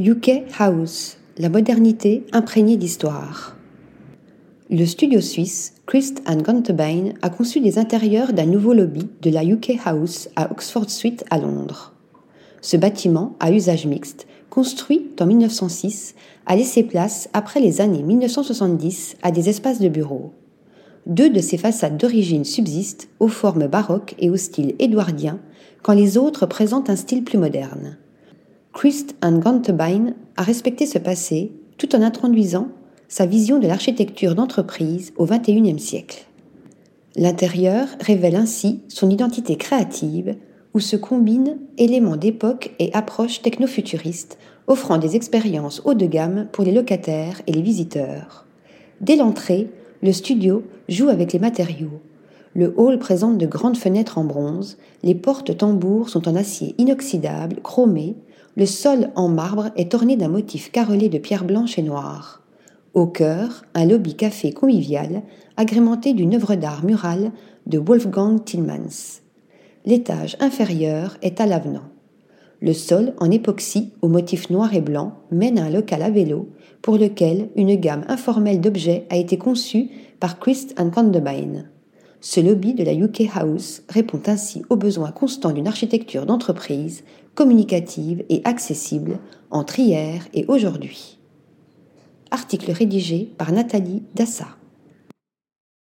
UK House, la modernité imprégnée d'histoire. Le studio suisse Christ and a conçu les intérieurs d'un nouveau lobby de la UK House à Oxford Street à Londres. Ce bâtiment, à usage mixte, construit en 1906, a laissé place, après les années 1970, à des espaces de bureaux. Deux de ces façades d'origine subsistent, aux formes baroques et au style édouardien, quand les autres présentent un style plus moderne. Christ and Gantebein a respecté ce passé tout en introduisant sa vision de l'architecture d'entreprise au XXIe siècle. L'intérieur révèle ainsi son identité créative où se combinent éléments d'époque et approches technofuturistes, offrant des expériences haut de gamme pour les locataires et les visiteurs. Dès l'entrée, le studio joue avec les matériaux. Le hall présente de grandes fenêtres en bronze, les portes tambours sont en acier inoxydable, chromé, le sol en marbre est orné d'un motif carrelé de pierre blanche et noire. Au cœur, un lobby café convivial, agrémenté d'une œuvre d'art murale de Wolfgang Tillmans. L'étage inférieur est à l'avenant. Le sol en époxy au motif noir et blanc mène à un local à vélo pour lequel une gamme informelle d'objets a été conçue par Christ and. Ce lobby de la UK House répond ainsi aux besoins constants d'une architecture d'entreprise communicative et accessible entre hier et aujourd'hui. Article rédigé par Nathalie Dassa.